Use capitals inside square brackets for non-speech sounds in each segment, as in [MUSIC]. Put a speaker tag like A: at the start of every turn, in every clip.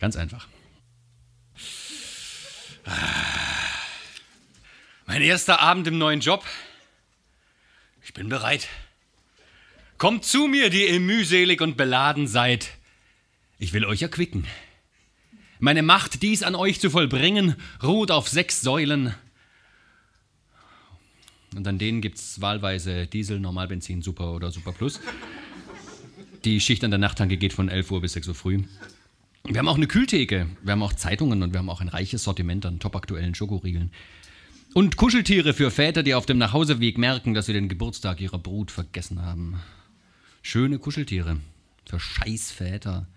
A: Ganz einfach. Mein erster Abend im neuen Job. Ich bin bereit. Kommt zu mir, die ihr mühselig und beladen seid. Ich will euch erquicken. Meine Macht, dies an euch zu vollbringen, ruht auf sechs Säulen. Und an denen gibt es wahlweise Diesel, Normalbenzin, Super oder Super Plus. Die Schicht an der Nachttanke geht von 11 Uhr bis 6 Uhr früh. Wir haben auch eine Kühltheke, wir haben auch Zeitungen und wir haben auch ein reiches Sortiment an topaktuellen Schokoriegeln. Und Kuscheltiere für Väter, die auf dem Nachhauseweg merken, dass sie den Geburtstag ihrer Brut vergessen haben. Schöne Kuscheltiere für Scheißväter.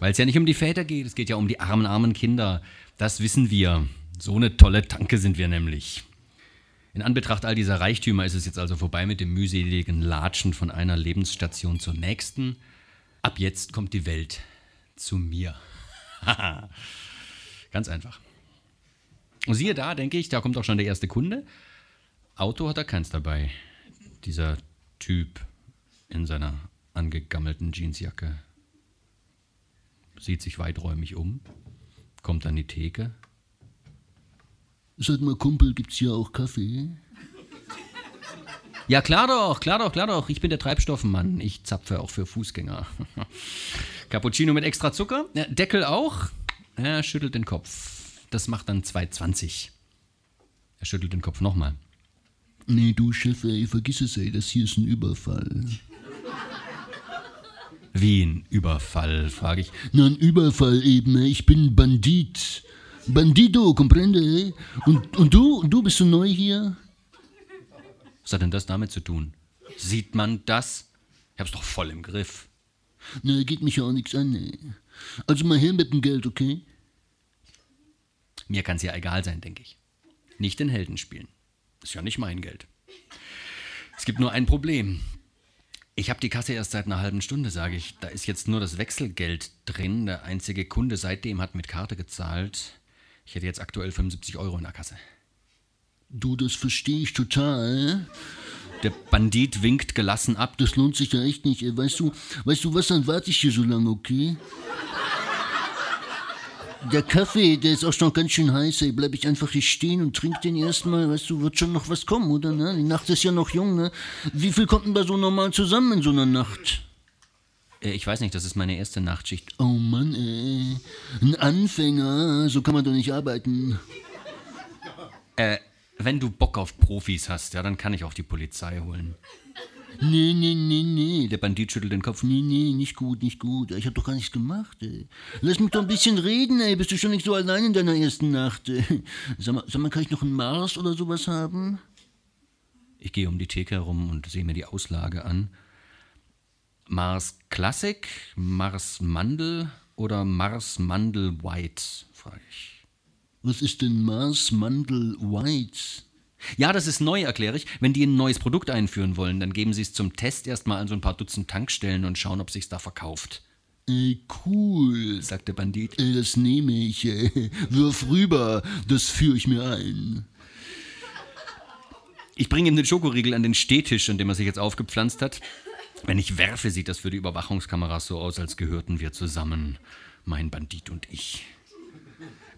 A: Weil es ja nicht um die Väter geht, es geht ja um die armen, armen Kinder. Das wissen wir. So eine tolle Tanke sind wir nämlich. In Anbetracht all dieser Reichtümer ist es jetzt also vorbei mit dem mühseligen Latschen von einer Lebensstation zur nächsten. Ab jetzt kommt die Welt zu mir. [LAUGHS] Ganz einfach. Und siehe da, denke ich, da kommt auch schon der erste Kunde. Auto hat er keins dabei. Dieser Typ in seiner angegammelten Jeansjacke sieht sich weiträumig um, kommt an die Theke.
B: Sag mal, Kumpel, gibt's hier auch Kaffee?
A: Ja, klar doch, klar doch, klar doch. Ich bin der Treibstoffmann. Ich zapfe auch für Fußgänger. [LAUGHS] Cappuccino mit extra Zucker. Deckel auch. Er schüttelt den Kopf. Das macht dann 2,20. Er schüttelt den Kopf nochmal.
B: Nee, du Chef, ey, vergiss es, ey, das hier ist ein Überfall.
A: Wie ein Überfall, frage ich.
B: Na, ein Überfall eben, ey. ich bin Bandit. Bandido, comprende, ey? Und, und du, und du bist so neu hier?
A: Was hat denn das damit zu tun? Sieht man das? Ich hab's doch voll im Griff.
B: Na, geht mich ja auch nichts an, ey. Also mal her mit dem Geld, okay?
A: Mir kann's ja egal sein, denke ich. Nicht den Helden spielen. Ist ja nicht mein Geld. Es gibt nur ein Problem. Ich habe die Kasse erst seit einer halben Stunde, sage ich. Da ist jetzt nur das Wechselgeld drin. Der einzige Kunde seitdem hat mit Karte gezahlt. Ich hätte jetzt aktuell 75 Euro in der Kasse.
B: Du, das verstehe ich total.
A: Der Bandit winkt gelassen ab.
B: Das lohnt sich ja echt nicht. Weißt du, weißt du was, dann warte ich hier so lange, okay? Der Kaffee, der ist auch schon ganz schön heiß, ey. Bleib ich einfach hier stehen und trink den erstmal. Weißt du, wird schon noch was kommen, oder? Ne? Die Nacht ist ja noch jung, ne? Wie viel kommt denn da so normal zusammen in so einer Nacht?
A: Äh, ich weiß nicht, das ist meine erste Nachtschicht.
B: Oh Mann, ey. Ein Anfänger, so kann man doch nicht arbeiten.
A: Äh, wenn du Bock auf Profis hast, ja, dann kann ich auch die Polizei holen.
B: Nee, nee, nee, nee. Der Bandit schüttelt den Kopf. Nee, nee, nicht gut, nicht gut. Ich hab doch gar nichts gemacht, ey. Lass mich doch ein bisschen reden, ey. Bist du schon nicht so allein in deiner ersten Nacht? Sag mal, sag mal, kann ich noch einen Mars oder sowas haben?
A: Ich gehe um die Theke herum und sehe mir die Auslage an. Mars Classic, Mars Mandel oder Mars Mandel White, frage ich.
B: Was ist denn Mars Mandel White?
A: Ja, das ist neu, erkläre ich. Wenn die ein neues Produkt einführen wollen, dann geben sie es zum Test erstmal an so ein paar Dutzend Tankstellen und schauen, ob sich's da verkauft.
B: Ey, cool, sagt der Bandit. Ey, das nehme ich, ey. Wirf rüber, das führe ich mir ein.
A: Ich bringe ihm den Schokoriegel an den Stehtisch, an dem er sich jetzt aufgepflanzt hat. Wenn ich werfe, sieht das für die Überwachungskameras so aus, als gehörten wir zusammen, mein Bandit und ich.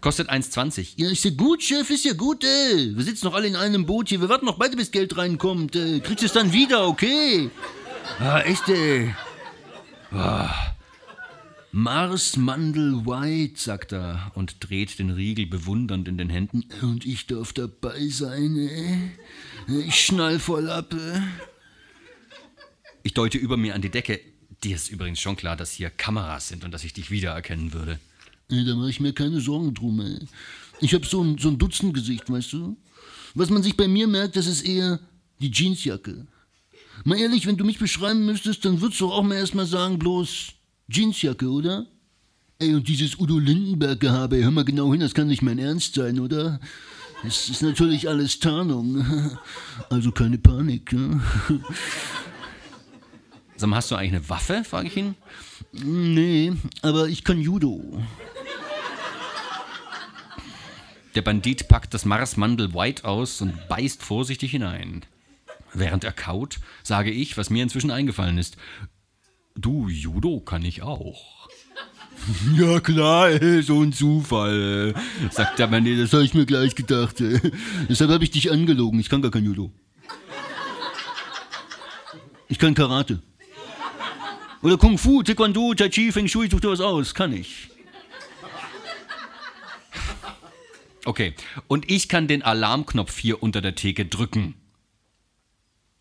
A: Kostet 1,20.
B: Ja, ist ja gut, Chef, ist ja gut, ey. Wir sitzen noch alle in einem Boot hier. Wir warten noch beide, bis Geld reinkommt. Äh, kriegst es dann wieder, okay? Ah, echt, ey. Ah. Mars Mandel White, sagt er und dreht den Riegel bewundernd in den Händen. Und ich darf dabei sein, ey. Ich schnall voll ab, ey.
A: Ich deute über mir an die Decke. Dir ist übrigens schon klar, dass hier Kameras sind und dass ich dich wiedererkennen würde.
B: Ey, da mache ich mir keine Sorgen drum, ey. Ich habe so ein, so ein Dutzendgesicht, weißt du? Was man sich bei mir merkt, das ist eher die Jeansjacke. Mal ehrlich, wenn du mich beschreiben müsstest, dann würdest du auch mal erstmal sagen, bloß Jeansjacke, oder? Ey, und dieses Udo Lindenberg-Gehabe, hör mal genau hin, das kann nicht mein Ernst sein, oder? Es ist natürlich alles Tarnung. Also keine Panik, ja?
A: Sag mal, hast du eigentlich eine Waffe, frage ich ihn.
B: Nee, aber ich kann Judo.
A: Der Bandit packt das Marsmandel White aus und beißt vorsichtig hinein. Während er kaut, sage ich, was mir inzwischen eingefallen ist. Du, Judo kann ich auch. [LAUGHS]
B: Ja klar, [LAUGHS] so ein Zufall, sagt der. Nee, das habe ich mir gleich gedacht. [LAUGHS] Deshalb habe ich dich angelogen. Ich kann gar kein Judo. Ich kann Karate. Oder Kung Fu, Taekwondo, Tai Chi, Feng Shui, such dir was aus. Kann ich.
A: Okay, und ich kann den Alarmknopf hier unter der Theke drücken.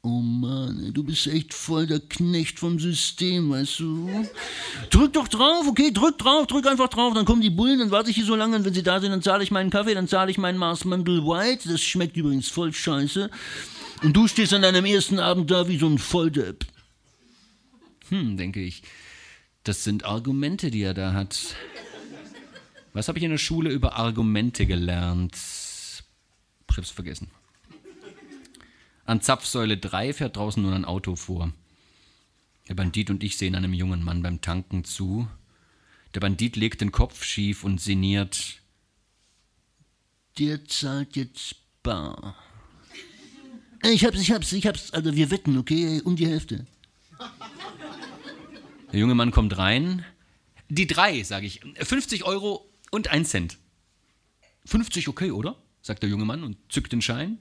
B: Oh Mann, du bist echt voll der Knecht vom System, weißt du? Drück doch drauf, okay? Drück drauf, drück einfach drauf. Dann kommen die Bullen, dann warte ich hier so lange und wenn sie da sind, dann zahle ich meinen Kaffee, dann zahle ich meinen Mars Mandel White. Das schmeckt übrigens voll scheiße. Und du stehst an deinem ersten Abend da wie so ein Volldepp.
A: Hm, denke ich. Das sind Argumente, die er da hat. Was habe ich in der Schule über Argumente gelernt? Ich hab's vergessen. An Zapfsäule 3 fährt draußen nun ein Auto vor. Der Bandit und ich sehen einem jungen Mann beim Tanken zu. Der Bandit legt den Kopf schief und sinniert.
B: Der zahlt jetzt bar. Ey, Ich hab's, ich hab's, ich hab's. Also wir wetten, okay? Um die Hälfte.
A: Der junge Mann kommt rein. Die drei, sage ich. 50 Euro und ein Cent. 50 okay, oder? sagt der junge Mann und zückt den Schein.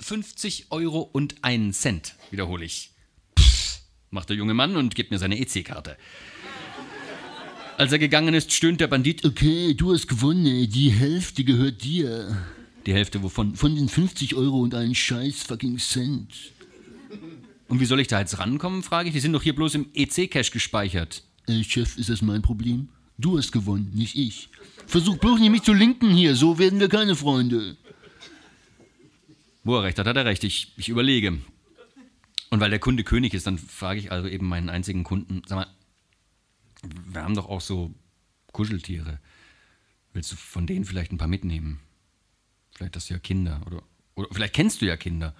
A: 50 Euro und einen Cent, wiederhole ich. Pff, macht der junge Mann und gibt mir seine EC-Karte. Als er gegangen ist, stöhnt der Bandit.
B: Okay, du hast gewonnen. Die Hälfte gehört dir.
A: Die Hälfte wovon?
B: Von den 50 Euro und einen scheiß fucking Cent.
A: Und wie soll ich da jetzt rankommen, frage ich. Die sind doch hier bloß im EC-Cash gespeichert.
B: Ey, Chef, ist das mein Problem? Du hast gewonnen, nicht ich. Versuch bloß nicht mich zu linken hier, so werden wir keine Freunde.
A: Wo er recht hat, hat er recht. Ich, ich überlege. Und weil der Kunde König ist, dann frage ich also eben meinen einzigen Kunden, sag mal, wir haben doch auch so Kuscheltiere. Willst du von denen vielleicht ein paar mitnehmen? Vielleicht hast du ja Kinder. Oder, oder vielleicht kennst du ja Kinder.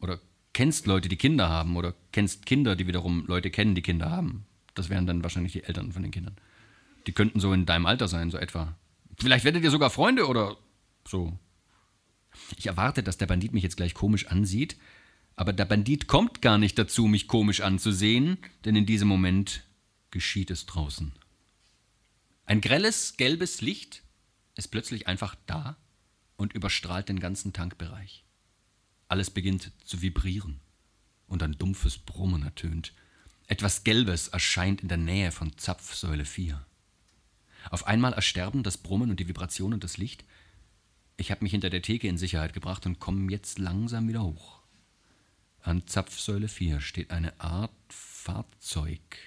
A: Oder kennst Leute, die Kinder haben. Oder kennst Kinder, die wiederum Leute kennen, die Kinder haben. Das wären dann wahrscheinlich die Eltern von den Kindern. Die könnten so in deinem Alter sein, so etwa. Vielleicht werdet ihr sogar Freunde oder so. Ich erwarte, dass der Bandit mich jetzt gleich komisch ansieht, aber der Bandit kommt gar nicht dazu, mich komisch anzusehen, denn in diesem Moment geschieht es draußen. Ein grelles, gelbes Licht ist plötzlich einfach da und überstrahlt den ganzen Tankbereich. Alles beginnt zu vibrieren und ein dumpfes Brummen ertönt. Etwas Gelbes erscheint in der Nähe von Zapfsäule 4. Auf einmal ersterben das Brummen und die Vibration und das Licht. Ich habe mich hinter der Theke in Sicherheit gebracht und komme jetzt langsam wieder hoch. An Zapfsäule 4 steht eine Art Fahrzeug,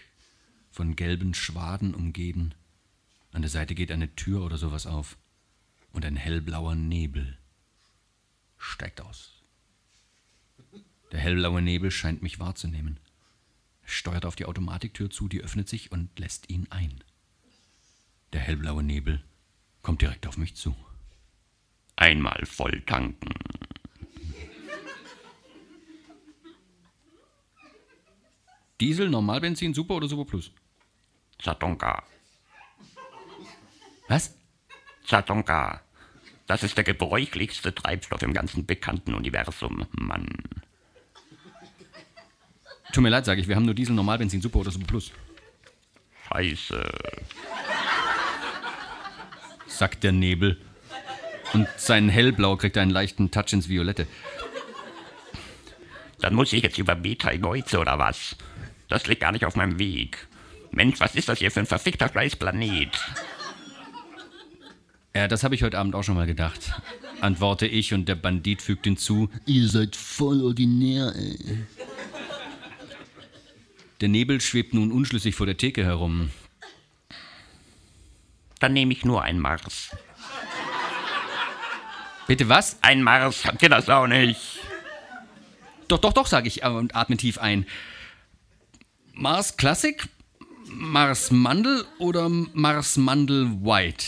A: von gelben Schwaden umgeben. An der Seite geht eine Tür oder sowas auf. Und ein hellblauer Nebel steigt aus. Der hellblaue Nebel scheint mich wahrzunehmen. Er steuert auf die Automatiktür zu, die öffnet sich und lässt ihn ein. Der hellblaue Nebel kommt direkt auf mich zu. Einmal voll tanken. Diesel, Normalbenzin, Super oder Super Plus?
C: Zatonka.
A: Was?
C: Zatonka. Das ist der gebräuchlichste Treibstoff im ganzen bekannten Universum, Mann.
A: Tut mir leid, sage ich, wir haben nur Diesel, Normalbenzin, Super oder Super Plus.
C: Scheiße.
A: Sagt der Nebel. Und sein Hellblau kriegt einen leichten Touch ins Violette.
C: Dann muss ich jetzt über Beta Geuze oder was? Das liegt gar nicht auf meinem Weg. Mensch, was ist das hier für ein verfickter Scheißplanet?
A: Ja, das habe ich heute Abend auch schon mal gedacht. Antworte ich und der Bandit fügt hinzu.
B: Ihr seid voll ordinär, ey.
A: Der Nebel schwebt nun unschlüssig vor der Theke herum.
C: Dann nehme ich nur ein Mars.
A: Bitte was?
C: Ein Mars, habt ihr das auch nicht?
A: Doch, doch, doch, sage ich äh, und atme tief ein. Mars Classic, Mars Mandel oder Mars Mandel White?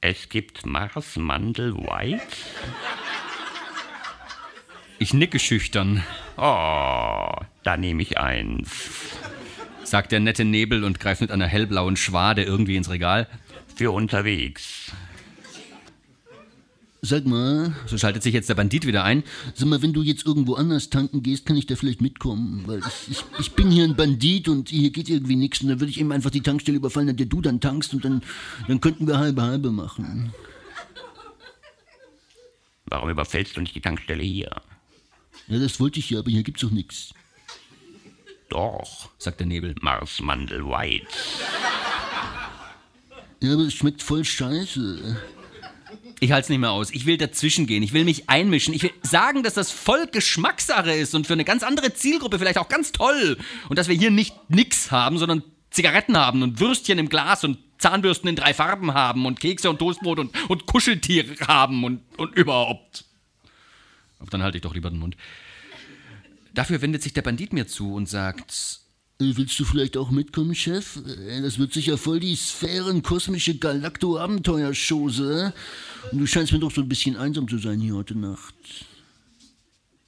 C: Es gibt Mars Mandel White?
A: Ich nicke schüchtern,
C: Oh, da nehme ich eins.
A: Sagt der nette Nebel und greift mit einer hellblauen Schwade irgendwie ins Regal.
C: Für unterwegs.
B: Sag mal,
A: So schaltet sich jetzt der Bandit wieder ein.
B: sag mal, wenn du jetzt irgendwo anders tanken gehst, kann ich da vielleicht mitkommen? Weil ich, ich, ich bin hier ein Bandit und hier geht irgendwie nichts. Und dann würde ich eben einfach die Tankstelle überfallen, an der du dann tankst und dann, dann könnten wir halbe halbe machen.
C: Warum überfällst du nicht die Tankstelle hier?
B: Ja, das wollte ich ja, aber hier gibt's doch nichts.
C: Doch,
A: sagt der Nebel.
C: Marsmandel White.
B: Ja, aber es schmeckt voll scheiße.
A: Ich halte es nicht mehr aus. Ich will dazwischen gehen. Ich will mich einmischen. Ich will sagen, dass das voll Geschmackssache ist und für eine ganz andere Zielgruppe vielleicht auch ganz toll. Und dass wir hier nicht nix haben, sondern Zigaretten haben und Würstchen im Glas und Zahnbürsten in drei Farben haben und Kekse und Toastbrot und, und Kuscheltiere haben und, und überhaupt. Aber dann halte ich doch lieber den Mund. Dafür wendet sich der Bandit mir zu und sagt,
B: Äh, Willst du vielleicht auch mitkommen, Chef? Äh, Das wird sicher voll die Sphären-kosmische Galakto-Abenteuerschose. Und du scheinst mir doch so ein bisschen einsam zu sein hier heute Nacht.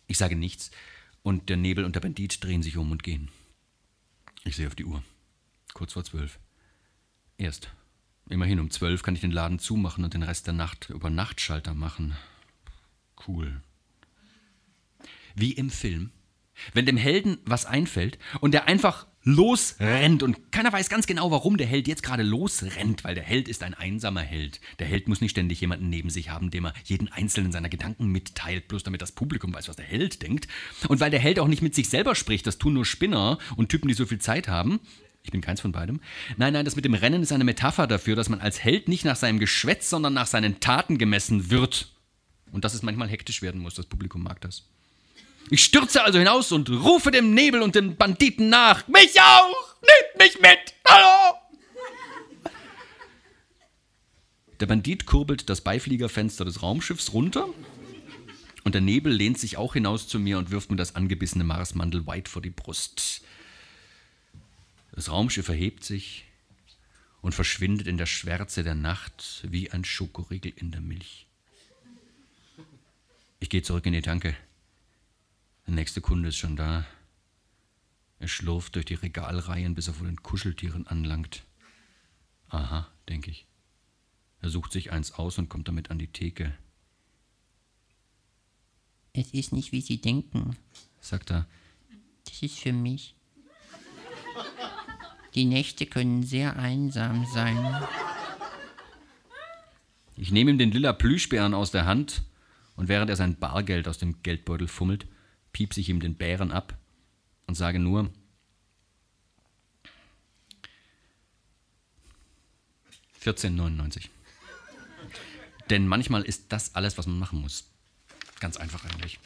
A: Ich sage nichts und der Nebel und der Bandit drehen sich um und gehen. Ich sehe auf die Uhr. Kurz vor zwölf. Erst. Immerhin um zwölf kann ich den Laden zumachen und den Rest der Nacht über Nachtschalter machen. Cool. Wie im Film. Wenn dem Helden was einfällt und der einfach losrennt und keiner weiß ganz genau, warum der Held jetzt gerade losrennt, weil der Held ist ein einsamer Held. Der Held muss nicht ständig jemanden neben sich haben, dem er jeden einzelnen seiner Gedanken mitteilt, bloß damit das Publikum weiß, was der Held denkt. Und weil der Held auch nicht mit sich selber spricht, das tun nur Spinner und Typen, die so viel Zeit haben. Ich bin keins von beidem. Nein, nein, das mit dem Rennen ist eine Metapher dafür, dass man als Held nicht nach seinem Geschwätz, sondern nach seinen Taten gemessen wird. Und dass es manchmal hektisch werden muss. Das Publikum mag das. Ich stürze also hinaus und rufe dem Nebel und den Banditen nach. Mich auch! Nehmt mich mit! Hallo! Der Bandit kurbelt das Beifliegerfenster des Raumschiffs runter und der Nebel lehnt sich auch hinaus zu mir und wirft mir das angebissene Marsmandel weit vor die Brust. Das Raumschiff erhebt sich und verschwindet in der Schwärze der Nacht wie ein Schokoriegel in der Milch. Ich gehe zurück in die Tanke. Der nächste Kunde ist schon da. Er schlurft durch die Regalreihen, bis er vor den Kuscheltieren anlangt. Aha, denke ich. Er sucht sich eins aus und kommt damit an die Theke,
D: Es ist nicht, wie Sie denken.
A: sagt er.
D: Das ist für mich. Die Nächte können sehr einsam sein.
A: Ich nehme ihm den lila Plüschbären aus der Hand und während er sein Bargeld aus dem Geldbeutel fummelt, piepse ich ihm den Bären ab und sage nur, ...14,99. Denn manchmal ist das alles, was man machen muss. Ganz einfach eigentlich.